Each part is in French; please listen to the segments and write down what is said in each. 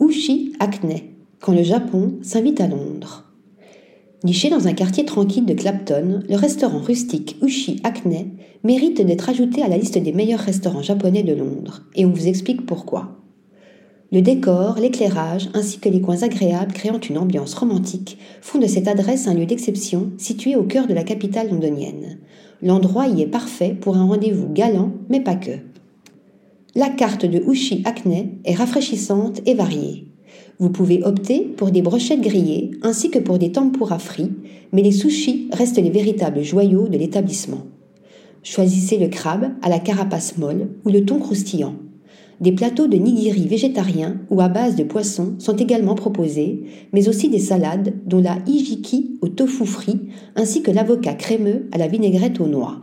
Ushi Acne, quand le Japon s'invite à Londres. Niché dans un quartier tranquille de Clapton, le restaurant rustique Ushi Acne mérite d'être ajouté à la liste des meilleurs restaurants japonais de Londres, et on vous explique pourquoi. Le décor, l'éclairage ainsi que les coins agréables créant une ambiance romantique font de cette adresse un lieu d'exception situé au cœur de la capitale londonienne. L'endroit y est parfait pour un rendez-vous galant, mais pas que. La carte de Ushi Acne est rafraîchissante et variée. Vous pouvez opter pour des brochettes grillées ainsi que pour des tempura frits, mais les sushis restent les véritables joyaux de l'établissement. Choisissez le crabe à la carapace molle ou le thon croustillant. Des plateaux de nigiri végétariens ou à base de poisson sont également proposés, mais aussi des salades dont la hijiki au tofu frit ainsi que l'avocat crémeux à la vinaigrette aux noix.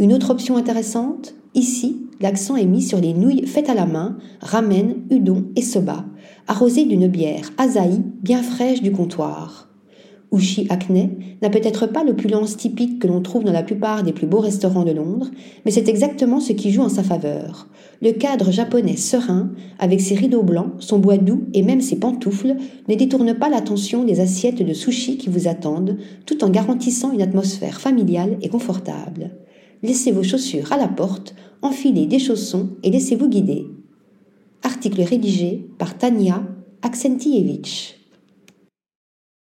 Une autre option intéressante? Ici, l'accent est mis sur les nouilles faites à la main, ramen, udon et soba, arrosées d'une bière asahi bien fraîche du comptoir. Ushi Acne n'a peut-être pas l'opulence typique que l'on trouve dans la plupart des plus beaux restaurants de Londres, mais c'est exactement ce qui joue en sa faveur. Le cadre japonais serein, avec ses rideaux blancs, son bois doux et même ses pantoufles, ne détourne pas l'attention des assiettes de sushi qui vous attendent, tout en garantissant une atmosphère familiale et confortable. Laissez vos chaussures à la porte, enfilez des chaussons et laissez-vous guider. Article rédigé par Tania Aksentievich.